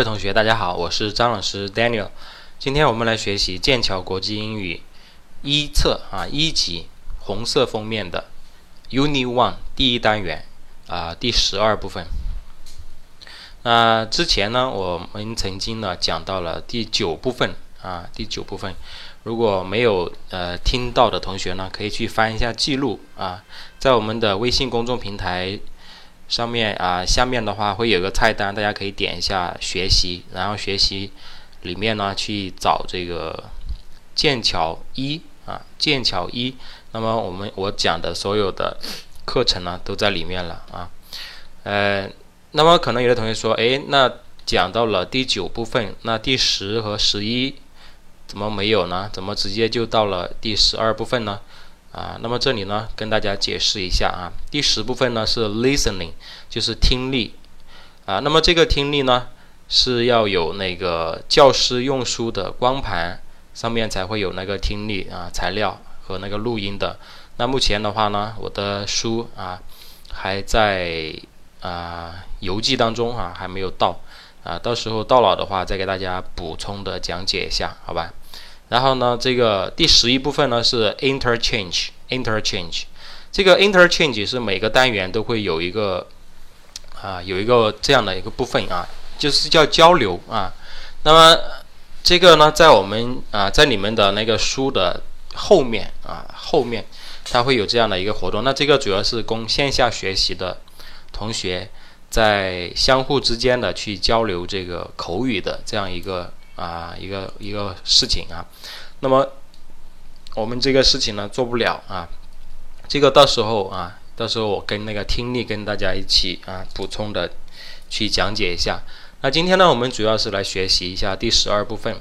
各位同学，大家好，我是张老师 Daniel。今天我们来学习剑桥国际英语一册啊一级红色封面的 Uni One 第一单元啊第十二部分。那之前呢，我们曾经呢讲到了第九部分啊第九部分。如果没有呃听到的同学呢，可以去翻一下记录啊，在我们的微信公众平台。上面啊，下面的话会有个菜单，大家可以点一下学习，然后学习里面呢去找这个剑桥一啊，剑桥一。那么我们我讲的所有的课程呢都在里面了啊。呃，那么可能有的同学说，哎，那讲到了第九部分，那第十和十一怎么没有呢？怎么直接就到了第十二部分呢？啊，那么这里呢，跟大家解释一下啊。第十部分呢是 listening，就是听力啊。那么这个听力呢是要有那个教师用书的光盘上面才会有那个听力啊材料和那个录音的。那目前的话呢，我的书啊还在啊邮寄当中啊，还没有到啊。到时候到了的话，再给大家补充的讲解一下，好吧？然后呢，这个第十一部分呢是 interchange，interchange，这个 interchange 是每个单元都会有一个啊，有一个这样的一个部分啊，就是叫交流啊。那么这个呢，在我们啊，在你们的那个书的后面啊，后面它会有这样的一个活动。那这个主要是供线下学习的同学在相互之间的去交流这个口语的这样一个。啊，一个一个事情啊，那么我们这个事情呢做不了啊，这个到时候啊，到时候我跟那个听力跟大家一起啊补充的去讲解一下。那今天呢，我们主要是来学习一下第十二部分。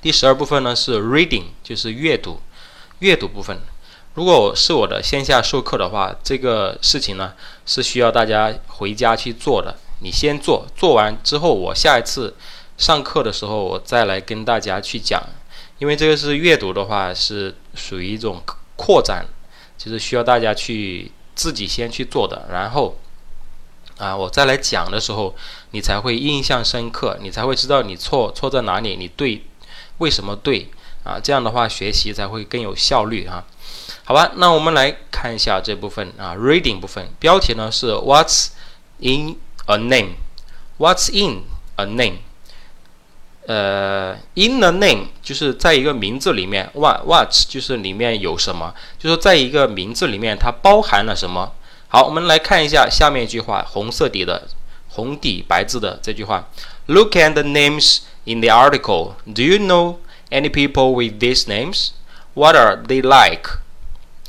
第十二部分呢是 reading，就是阅读，阅读部分。如果是我的线下授课的话，这个事情呢是需要大家回家去做的。你先做，做完之后，我下一次。上课的时候，我再来跟大家去讲，因为这个是阅读的话，是属于一种扩展，就是需要大家去自己先去做的，然后啊，我再来讲的时候，你才会印象深刻，你才会知道你错错在哪里，你对为什么对啊？这样的话学习才会更有效率啊。好吧，那我们来看一下这部分啊，reading 部分，标题呢是 What's in a name？What's in a name？呃，in the name 就是在一个名字里面，what what 就是里面有什么，就是在一个名字里面它包含了什么。好，我们来看一下下面一句话，红色底的红底白字的这句话。Look at the names in the article. Do you know any people with these names? What are they like?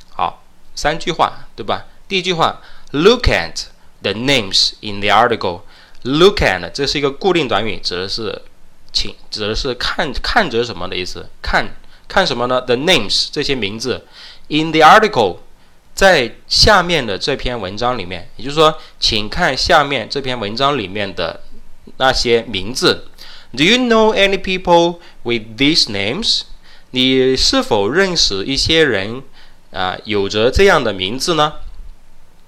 好，三句话，对吧？第一句话，Look at the names in the article. Look at 这是一个固定短语，指的是。请指的是看看着什么的意思？看看什么呢？The names 这些名字，in the article，在下面的这篇文章里面，也就是说，请看下面这篇文章里面的那些名字。Do you know any people with these names？你是否认识一些人啊，有着这样的名字呢？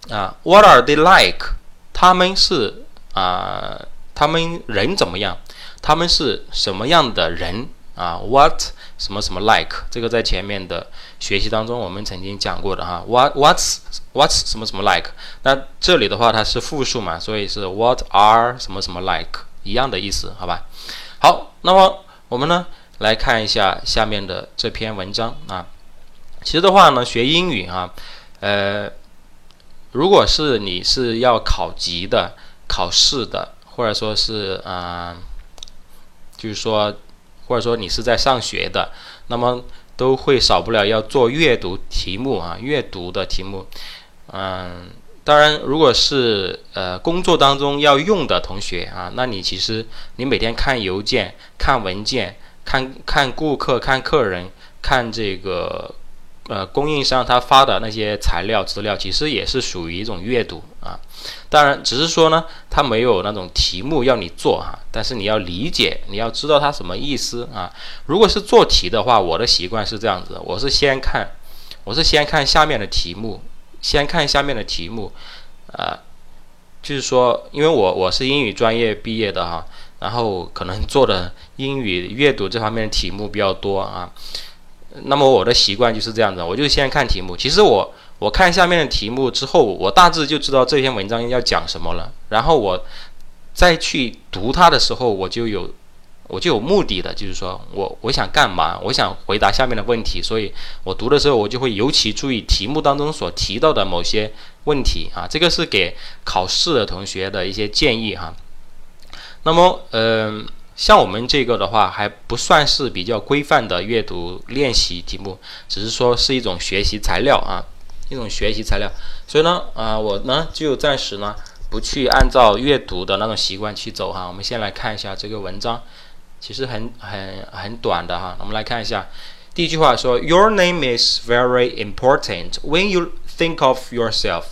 啊，What are they like？他们是啊，他们人怎么样？他们是什么样的人啊？What 什么什么 like？这个在前面的学习当中我们曾经讲过的哈。What What's What's 什么什么 like？那这里的话它是复数嘛，所以是 What are 什么什么 like 一样的意思，好吧？好，那么我们呢来看一下下面的这篇文章啊。其实的话呢，学英语啊，呃，如果是你是要考级的、考试的，或者说是啊。就是说，或者说你是在上学的，那么都会少不了要做阅读题目啊，阅读的题目。嗯，当然，如果是呃工作当中要用的同学啊，那你其实你每天看邮件、看文件、看看顾客、看客人、看这个。呃，供应商他发的那些材料资料，其实也是属于一种阅读啊。当然，只是说呢，他没有那种题目要你做哈，但是你要理解，你要知道它什么意思啊。如果是做题的话，我的习惯是这样子，我是先看，我是先看下面的题目，先看下面的题目，啊，就是说，因为我我是英语专业毕业的哈，然后可能做的英语阅读这方面的题目比较多啊。那么我的习惯就是这样子，我就先看题目。其实我我看下面的题目之后，我大致就知道这篇文章要讲什么了。然后我再去读它的时候，我就有我就有目的的，就是说我我想干嘛？我想回答下面的问题。所以我读的时候，我就会尤其注意题目当中所提到的某些问题啊。这个是给考试的同学的一些建议哈。那么，嗯。像我们这个的话，还不算是比较规范的阅读练习题目，只是说是一种学习材料啊，一种学习材料。所以呢，啊，我呢就暂时呢不去按照阅读的那种习惯去走哈。我们先来看一下这个文章，其实很很很短的哈。我们来看一下，第一句话说：“Your name is very important. When you think of yourself,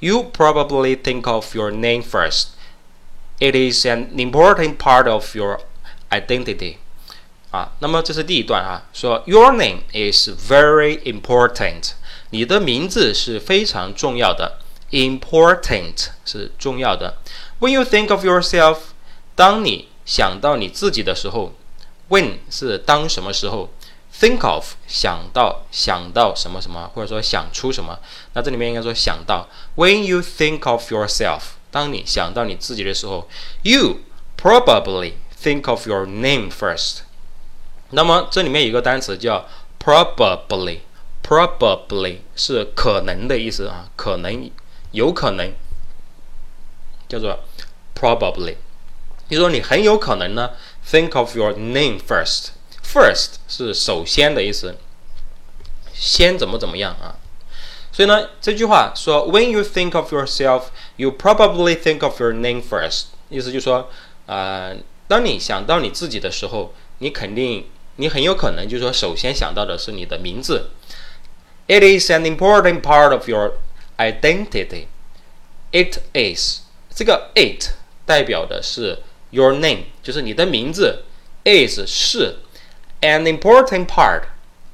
you probably think of your name first. It is an important part of your Identity，啊，那么这是第一段啊，说 Your name is very important，你的名字是非常重要的，important 是重要的。When you think of yourself，当你想到你自己的时候，When 是当什么时候，Think of 想到想到什么什么，或者说想出什么，那这里面应该说想到。When you think of yourself， 当你想到你自己的时候，You probably Think of your name first。那么这里面有个单词叫 probably，probably 是可能的意思啊，可能，有可能，叫做 probably。就说你很有可能呢，think of your name first。First 是首先的意思，先怎么怎么样啊？所以呢，这句话说，When you think of yourself, you probably think of your name first。意思就是说，啊。当你想到你自己的时候，你肯定，你很有可能就是说，首先想到的是你的名字。It is an important part of your identity. It is 这个 it 代表的是 your name，就是你的名字。is 是 an important part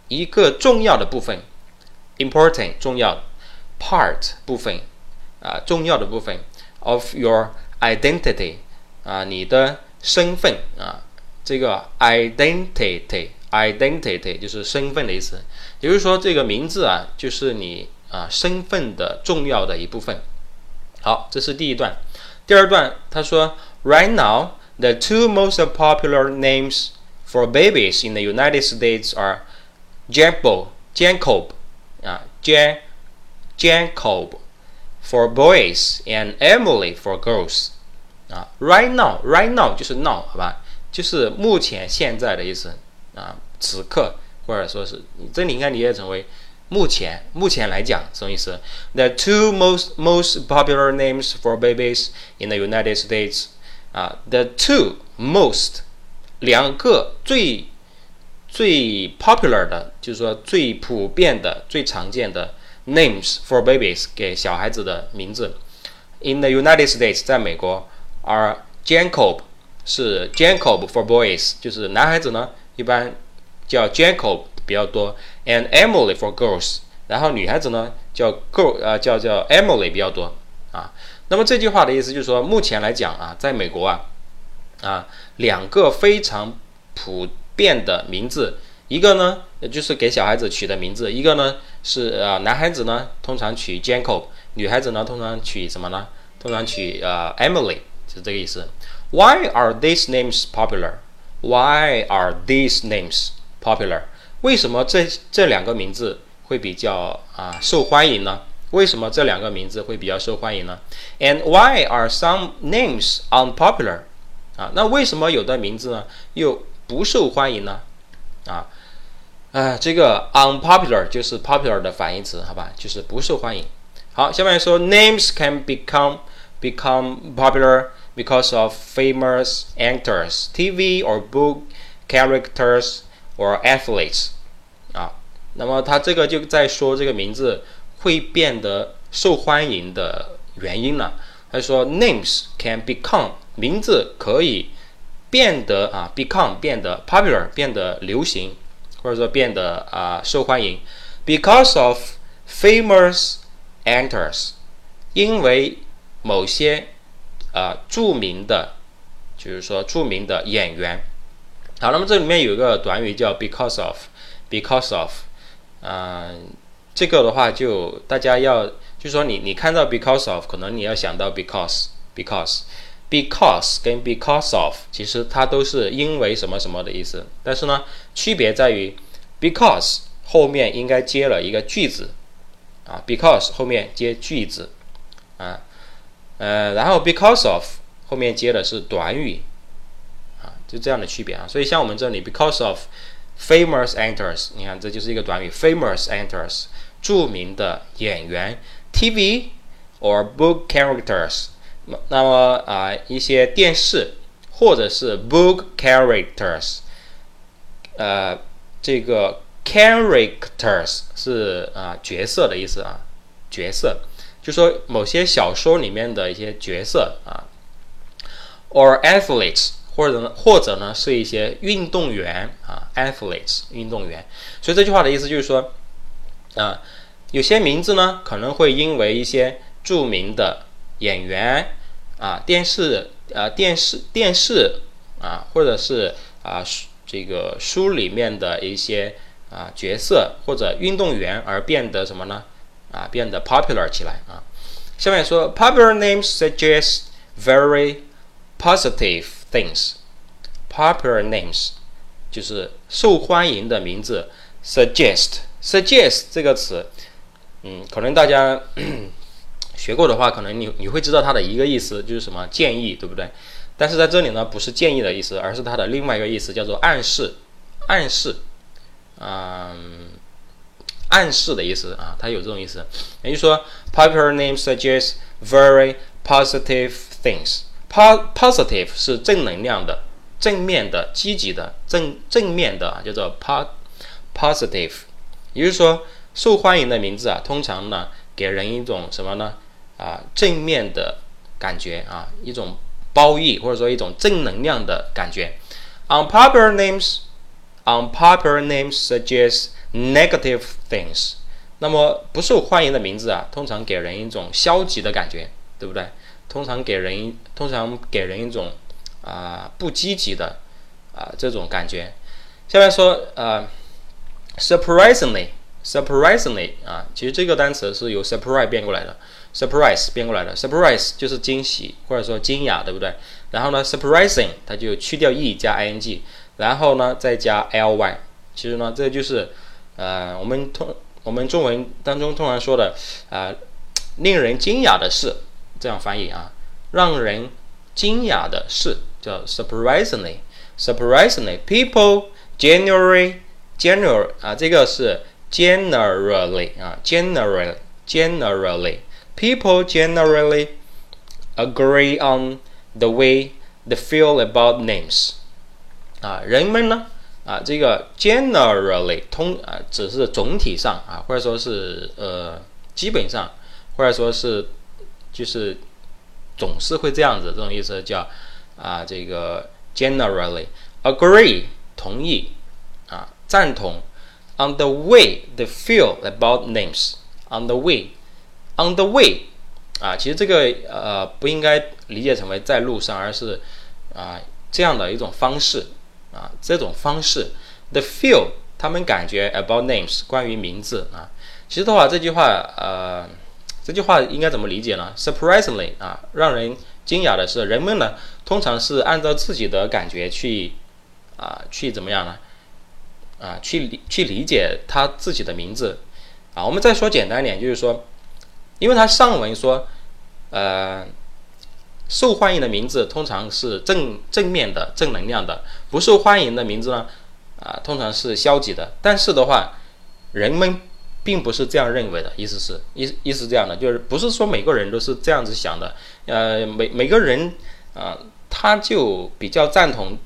一个重要的部分。 important 重要 part 部分啊，重要的部分 of your identity 啊，你的。身份啊，这个 identity，identity 就是身份的意思。也就是说，这个名字啊，就是你啊身份的重要的一部分。好，这是第一段。第二段他说，Right now, the two most popular names for babies in the United States are Jacob, Jacob 啊 ，Jan Jacob for boys and Emily for girls。啊，right now，right now 就是 now，好吧，就是目前现在的意思啊，此刻或者说是这里应该理解成为目前，目前来讲什么意思？The two most most popular names for babies in the United States 啊，the two most 两个最 最 popular 的，就是说最普遍的、最常见的 names for babies 给小孩子的名字，in the United States 在美国。而 Jacob 是 Jacob for boys，就是男孩子呢一般叫 Jacob 比较多，and Emily for girls，然后女孩子呢叫 girl，呃叫叫 Emily 比较多啊。那么这句话的意思就是说，目前来讲啊，在美国啊啊两个非常普变的名字，一个呢就是给小孩子取的名字，一个呢是呃男孩子呢通常取 Jacob，女孩子呢通常取什么呢？通常取呃 Emily。是这个意思。Why are these names popular? Why are these names popular? 为什么这这两个名字会比较啊受欢迎呢？为什么这两个名字会比较受欢迎呢？And why are some names unpopular? 啊，那为什么有的名字呢又不受欢迎呢？啊，啊，这个 unpopular 就是 popular 的反义词，好吧，就是不受欢迎。好，下面说 names can become become popular because of famous actors, TV or book characters or athletes 啊，那么他这个就在说这个名字会变得受欢迎的原因了。他说，names can become 名字可以变得啊，become 变得 popular 变得流行，或者说变得啊受欢迎，because of famous actors，因为某些啊，著名的，就是说著名的演员。好，那么这里面有一个短语叫 because of，because of，嗯，这个的话就大家要，就说你你看到 because of，可能你要想到 because，because Because 跟 because of，其实它都是因为什么什么的意思，但是呢，区别在于 because 后面应该接了一个句子，啊，because 后面接句子，啊，呃，然后 because of 后面接的是短语啊。就这样的区别啊，所以像我们这里，because of famous actors，你看这就是一个短语，famous actors，著名的演员，TV or book characters，那么啊一些电视或者是 book characters，呃，这个 characters 是啊角色的意思啊，角色，就说某些小说里面的一些角色啊，or athletes。或者呢，或者呢，是一些运动员啊，athletes，运动员。所以这句话的意思就是说，啊，有些名字呢，可能会因为一些著名的演员啊，电视啊，电视电视啊，或者是啊，这个书里面的一些啊角色或者运动员而变得什么呢？啊，变得 popular 起来啊。下面说，popular names suggest very positive。Things, popular names，就是受欢迎的名字。Suggest, suggest 这个词，嗯，可能大家学过的话，可能你你会知道它的一个意思就是什么建议，对不对？但是在这里呢，不是建议的意思，而是它的另外一个意思叫做暗示，暗示，嗯，暗示的意思啊，它有这种意思。也就是说，popular name suggests very positive things。positive 是正能量的、正面的、积极的、正正面的，叫做 po positive。也就是说，受欢迎的名字啊，通常呢给人一种什么呢？啊，正面的感觉啊，一种褒义或者说一种正能量的感觉。Unpopular names, unpopular names suggest negative things。那么不受欢迎的名字啊，通常给人一种消极的感觉，对不对？通常给人通常给人一种啊不积极的啊这种感觉。下面说呃，surprisingly，surprisingly 啊，其实这个单词是由 surprise 变过来的，surprise 变过来的，surprise 就是惊喜或者说惊讶，对不对？然后呢，surprising 它就去掉 e 加 i n g，然后呢再加 l y，其实呢这就是呃我们通我们中文当中通常说的啊令人惊讶的事。这样翻译啊，让人惊讶的事叫 surprisingly，surprisingly，people generally generally 啊，这个是 generally 啊，generally，generally People generally agree on the way they feel about names 啊，人们呢啊，这个 generally 通啊，只是总体上啊，或者说是呃，基本上，或者说是。就是总是会这样子，这种意思叫啊，这个 generally agree 同意啊，赞同 on the way they feel about names on the way on the way 啊，其实这个呃不应该理解成为在路上，而是啊这样的一种方式啊，这种方式 the feel 他们感觉 about names 关于名字啊，其实的话这句话呃。这句话应该怎么理解呢？Surprisingly 啊，让人惊讶的是，人们呢通常是按照自己的感觉去啊去怎么样呢？啊去理去理解他自己的名字啊。我们再说简单点，就是说，因为他上文说，呃，受欢迎的名字通常是正正面的、正能量的；不受欢迎的名字呢，啊，通常是消极的。但是的话，人们。并不是这样认为的，意思是意意思这样的，就是不是说每个人都是这样子想的，呃，每每个人啊，他就比较赞同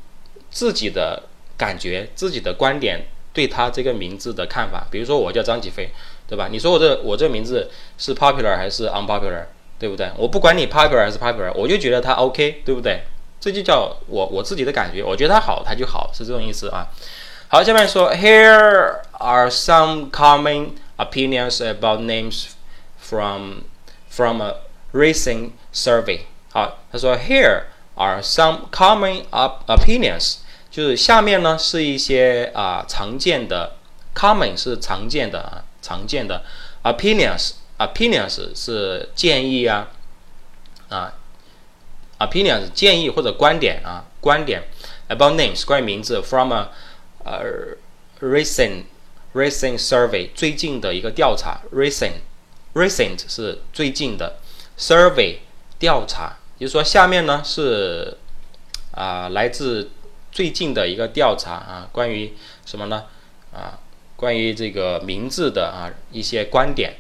自己的感觉、自己的观点，对他这个名字的看法。比如说我叫张启飞，对吧？你说我这我这名字是 popular 还是 unpopular，对不对？我不管你 popular 还是 popular，我就觉得它 OK，对不对？这就叫我我自己的感觉，我觉得它好，它就好，是这种意思啊。好，下面说，Here are some common opinions about names from from a recent survey. 好，他说 Here are some common op opinions，就是下面呢是一些啊常见的，common 是常见的啊常见的，opinions opinions 是建议啊啊，opinions 建议或者观点啊观点，about names 关于名字，from a 呃 recent recent survey 最近的一个调查，recent recent 是最近的，survey 调查也。就是说，下面呢是啊，来自最近的一个调查啊，关于什么呢？啊，关于这个名字的啊一些观点。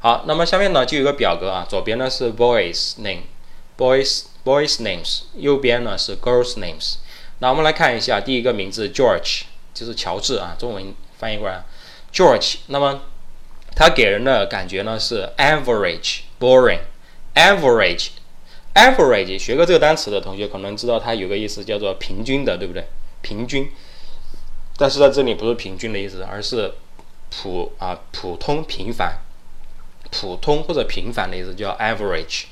好，那么下面呢就有个表格啊，左边呢是 boys name，boys boys names，右边呢是 girls names。那我们来看一下第一个名字 George，就是乔治啊，中文翻译过来 George。那么他给人的感觉呢是 average boring，average。average 学过这个单词的同学可能知道它有个意思叫做平均的，对不对？平均，但是在这里不是平均的意思，而是普啊普通平凡，普通或者平凡的意思叫 average。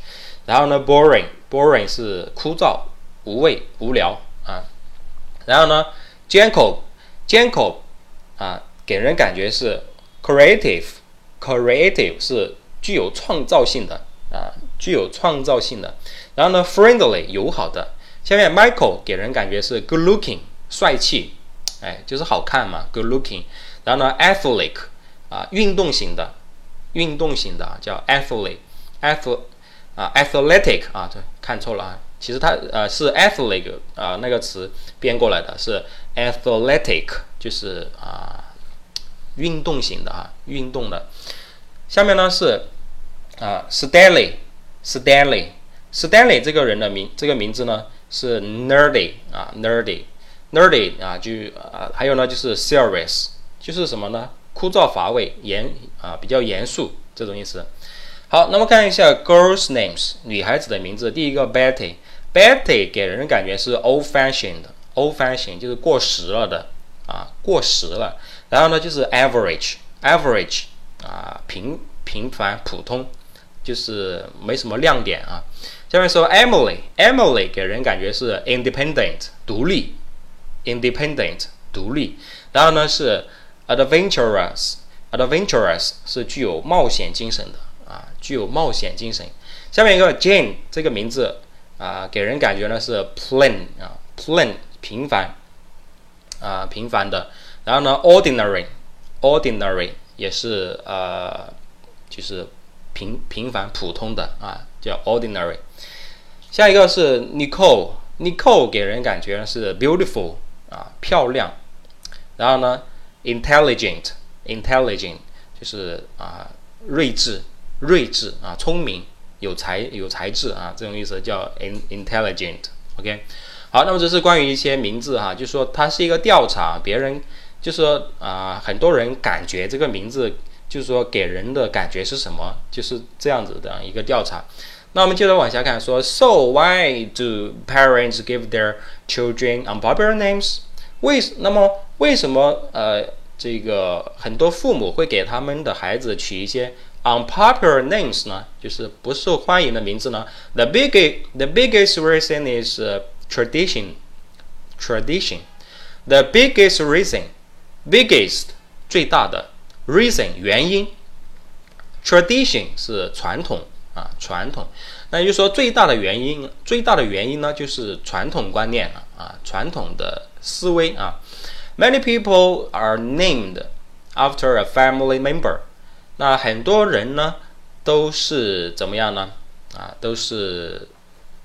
然后呢，boring，boring 是枯燥、无味、无聊啊。然后呢，gentle，gentle 啊给人感觉是 creative，creative 是具有创造性的啊。具有创造性的，然后呢，friendly 友好的。下面 Michael 给人感觉是 good looking 帅气，哎，就是好看嘛，good looking。然后呢，athletic 啊，运动型的，运动型的叫 athletic，ath 啊，athletic 啊，对，看错了啊，其实它呃是 athletic 啊那个词编过来的，是 athletic，就是啊运动型的啊，运动的。下面呢是啊 steady。Stanley，Stanley 这个人的名，这个名字呢是 Nerdy 啊，Nerdy，Nerdy 啊，就啊，还有呢就是 Serious，就是什么呢？枯燥乏味，严啊，比较严肃这种意思。好，那么看一下 Girls' names，女孩子的名字。第一个 Betty，Betty 给人感觉是 old-fashioned，old-fashioned 就是过时了的啊，过时了。然后呢就是 Average，Average 啊，平平凡普通。就是没什么亮点啊。下面说 Emily，Emily 给人感觉是 independent 独立，independent 独立。然后呢是 adventurous，adventurous 是具有冒险精神的啊，具有冒险精神。下面一个 Jane 这个名字啊，给人感觉呢是 plain 啊，plain 平凡啊，平凡的。然后呢 ordinary，ordinary 也是呃，就是。平平凡普通的啊，叫 ordinary。下一个是 Nicole，Nicole 给人感觉是 beautiful 啊，漂亮。然后呢，intelligent，intelligent 就是啊，睿智，睿智啊，聪明，有才，有才智啊，这种意思叫 intelligent，。OK，好，那么这是关于一些名字哈，就是说它是一个调查，别人就是说啊，很多人感觉这个名字。就是说，给人的感觉是什么？就是这样子的一个调查。那我们接着往下看，说，So why do parents give their children unpopular names？为那么为什么呃这个很多父母会给他们的孩子取一些 unpopular names 呢？就是不受欢迎的名字呢？The biggest the biggest reason is tradition. Tradition. The biggest reason, biggest 最大的。Reason 原因，tradition 是传统啊，传统。那就说最大的原因，最大的原因呢，就是传统观念了啊，传统的思维啊。Many people are named after a family member。那很多人呢，都是怎么样呢？啊，都是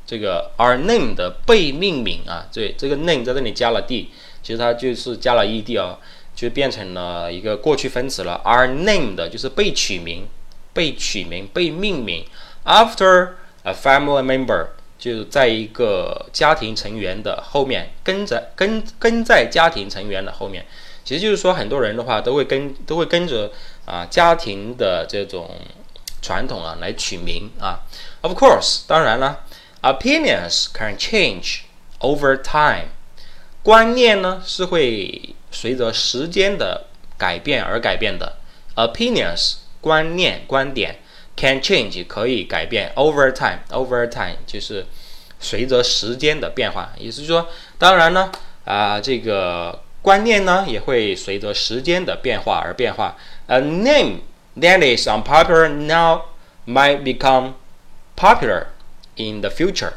这个 are named 被命名啊。对，这个 name 在这里加了 d，其实它就是加了 ed 啊。就变成了一个过去分词了。Are named 就是被取名、被取名、被命名。After a family member 就在一个家庭成员的后面，跟着跟跟在家庭成员的后面。其实就是说，很多人的话都会跟都会跟着啊家庭的这种传统啊来取名啊。Of course，当然了，opinions can change over time。观念呢是会。随着时间的改变而改变的，opinions 观念观点 can change 可以改变，over time over time 就是随着时间的变化，也就是说，当然呢，啊，这个观念呢也会随着时间的变化而变化。A name that is unpopular now might become popular in the future。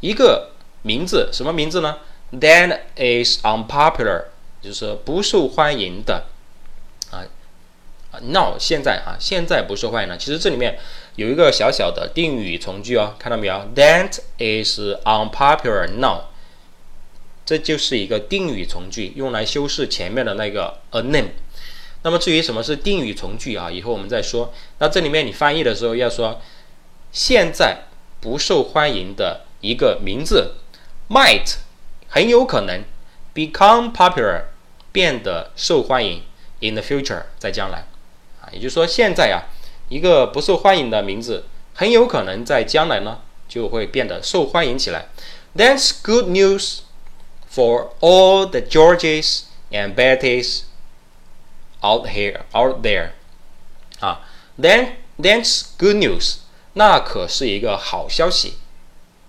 一个名字，什么名字呢？That is unpopular，就是不受欢迎的。啊，now 现在啊，现在不受欢迎了。其实这里面有一个小小的定语从句哦，看到没有？That is unpopular now，这就是一个定语从句，用来修饰前面的那个 a name。那么至于什么是定语从句啊，以后我们再说。那这里面你翻译的时候要说，现在不受欢迎的一个名字，might 很有可能 become popular 变得受欢迎。In the future，在将来，也就是说，现在啊，一个不受欢迎的名字，很有可能在将来呢，就会变得受欢迎起来。That's good news for all the Georges and Bettys out here, out there。啊，Then that's good news，那可是一个好消息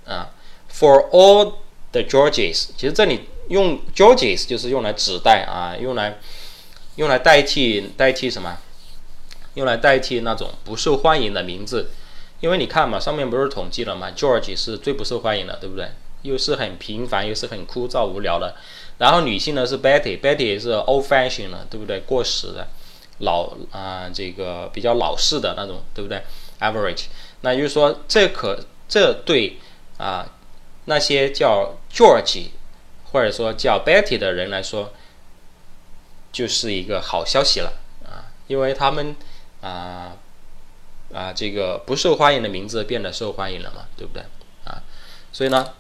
啊。For all the Georges，其实这里用 Georges 就是用来指代啊，用来。用来代替代替什么？ 用来代替那种不受欢迎的名字，因为你看嘛，上面不是统计了嘛？George 是最不受欢迎的，对不对？又是很平凡，又是很枯燥无聊的。然后女性呢是 Betty，Betty 是 old fashion 了，对不对？过时的，老啊，这个比较老式的那种，对不对？Average，那就是说，这可这对啊那些叫 George 或者说叫 Betty 的人来说。就是一个好消息了啊，因为他们啊啊这个不受欢迎的名字变得受欢迎了嘛，对不对啊？所以呢，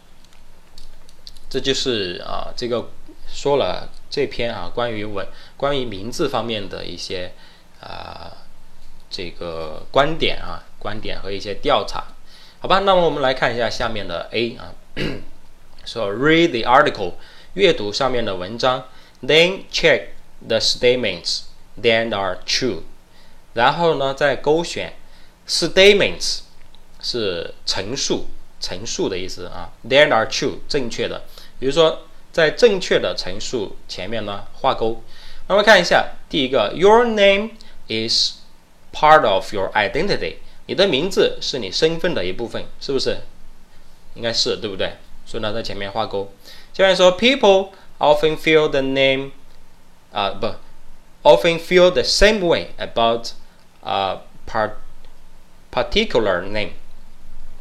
这就是啊这个说了这篇啊关于文关于名字方面的一些啊这个观点啊观点和一些调查，好吧？那么我们来看一下下面的 A 啊，说 read the article，阅读上面的文章，then check。The statements that are true，然后呢，再勾选 statements 是陈述，陈述的意思啊。That are true，正确的。比如说，在正确的陈述前面呢，画勾。那么看一下第一个，Your name is part of your identity。你的名字是你身份的一部分，是不是？应该是对不对？所以呢，在前面画勾。下面说，People often feel the name。啊不，often feel the same way about a part particular name，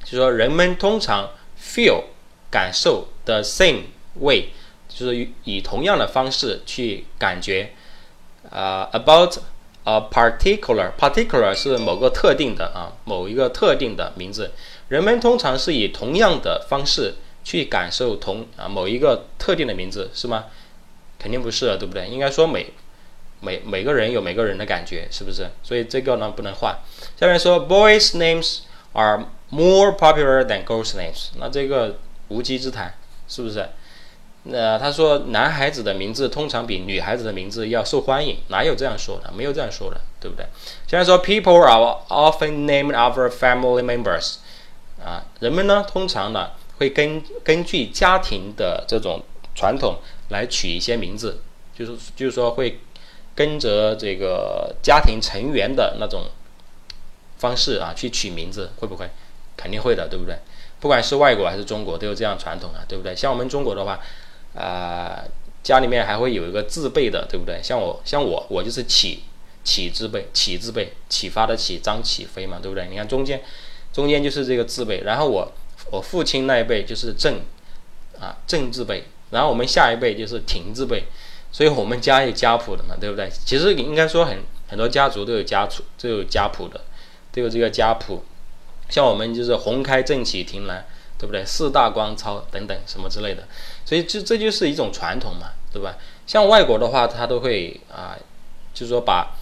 就说人们通常 feel 感受 the same way，就是以同样的方式去感觉啊 about a particular particular 是某个特定的啊某一个特定的名字，人们通常是以同样的方式去感受同啊某一个特定的名字，是吗？肯定不是了，对不对？应该说每每每个人有每个人的感觉，是不是？所以这个呢不能换。下面说，boys' names are more popular than girls' names。那这个无稽之谈，是不是？那他说男孩子的名字通常比女孩子的名字要受欢迎，哪有这样说的？没有这样说的，对不对？现在说，people are often named after family members。啊，人们呢通常呢会根根据家庭的这种传统。来取一些名字，就是就是说会跟着这个家庭成员的那种方式啊去取名字，会不会？肯定会的，对不对？不管是外国还是中国，都有这样传统啊，对不对？像我们中国的话，啊，家里面还会有一个字辈的，对不对？像我，像我，我就是启启字辈，启字辈，启发的启，张启飞嘛，对不对？你看中间中间就是这个字辈，然后我我父亲那一辈就是正啊正字辈。然后我们下一辈就是亭字辈，所以我们家有家谱的嘛，对不对？其实应该说很很多家族都有家谱，都有家谱的，都有这个家谱。像我们就是红开正起亭南，对不对？四大光超等等什么之类的，所以这这就是一种传统嘛，对吧？像外国的话，他都会啊，就是说把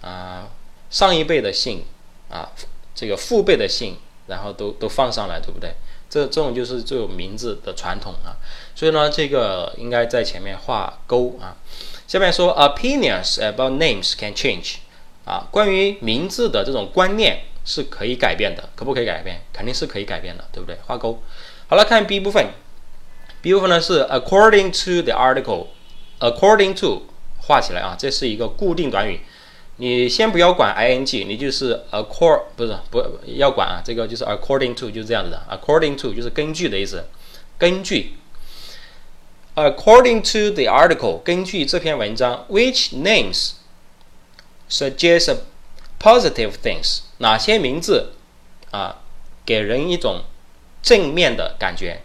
啊上一辈的姓啊这个父辈的姓，然后都都放上来，对不对？这这种就是这种名字的传统啊，所以呢，这个应该在前面画勾啊。下面说，opinions about names can change，啊，关于名字的这种观念是可以改变的，可不可以改变？肯定是可以改变的，对不对？画勾。好了，看 B 部分。B 部分呢是 according to the article，according to 画起来啊，这是一个固定短语。你先不要管 ing，你就是 accord 不是不要管啊，这个就是 according to 就是这样子的，according to 就是根据的意思，根据。According to the article，根据这篇文章，which names suggest positive things？哪些名字啊给人一种正面的感觉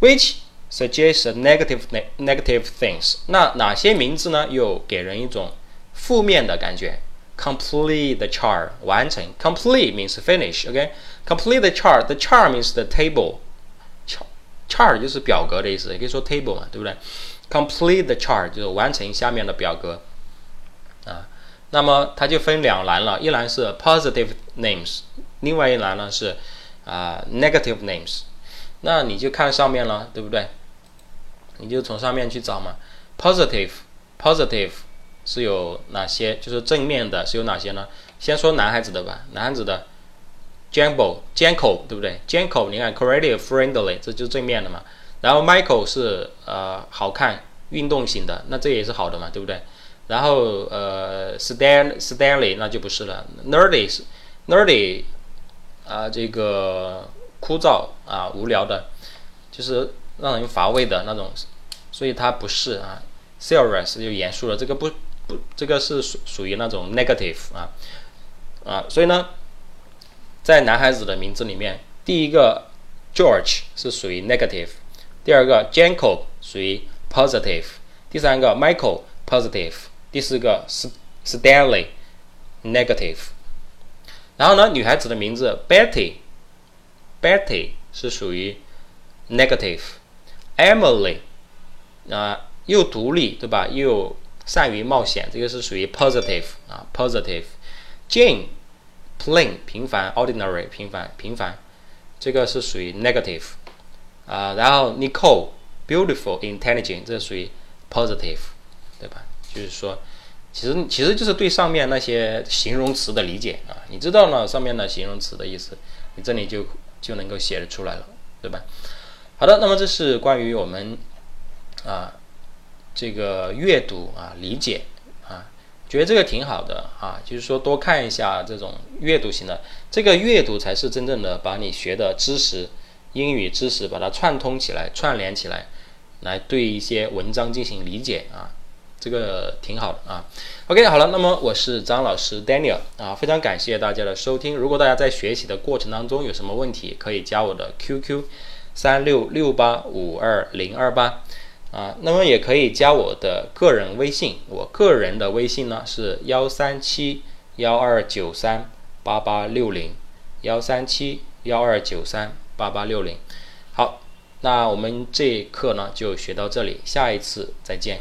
？Which suggest negative negative things？那哪些名字呢又给人一种负面的感觉？Complete the chart，完成。Complete means finish，OK？Complete the chart，the chart means the table。chart 就是表格的意思，也可以说 table 嘛，对不对？Complete the chart 就是完成下面的表格啊。那么它就分两栏了，一栏是 positive names，另外一栏呢是啊 negative names。那你就看上面了，对不对？你就从上面去找嘛。positive，positive 是有哪些？就是正面的是有哪些呢？先说男孩子的吧，男孩子的。Jambo, Janko，对不对？Janko，你看，creative, friendly，这就是正面的嘛。然后 Michael 是呃好看、运动型的，那这也是好的嘛，对不对？然后呃，Stan Stanley 那就不是了，Nerdy 是 Nerdy 啊，这个枯燥啊、无聊的，就是让人乏味的那种，所以它不是啊。Serious 就严肃了，这个不不，这个是属属于那种 negative 啊啊，所以呢。在男孩子的名字里面，第一个 George 是属于 negative，第二个 Janko 属于 positive，第三个 Michael positive，第四个 Stanley negative。然后呢，女孩子的名字 Betty，Betty 是属于 negative，Emily 啊又独立对吧？又善于冒险，这个是属于 positive 啊 positive，Jane。plain 平凡，ordinary 平凡平凡，这个是属于 negative 啊。然后 Nicole beautiful intelligent 这属于 positive，对吧？就是说，其实其实就是对上面那些形容词的理解啊。你知道了上面的形容词的意思，你这里就就能够写得出来了，对吧？好的，那么这是关于我们啊这个阅读啊理解啊。觉得这个挺好的啊，就是说多看一下这种阅读型的，这个阅读才是真正的把你学的知识、英语知识把它串通起来、串联起来，来对一些文章进行理解啊，这个挺好的啊。OK，好了，那么我是张老师 Daniel 啊，非常感谢大家的收听。如果大家在学习的过程当中有什么问题，可以加我的 QQ 三六六八五二零二八。啊，那么也可以加我的个人微信，我个人的微信呢是幺三七幺二九三八八六零，幺三七幺二九三八八六零。好，那我们这一课呢就学到这里，下一次再见。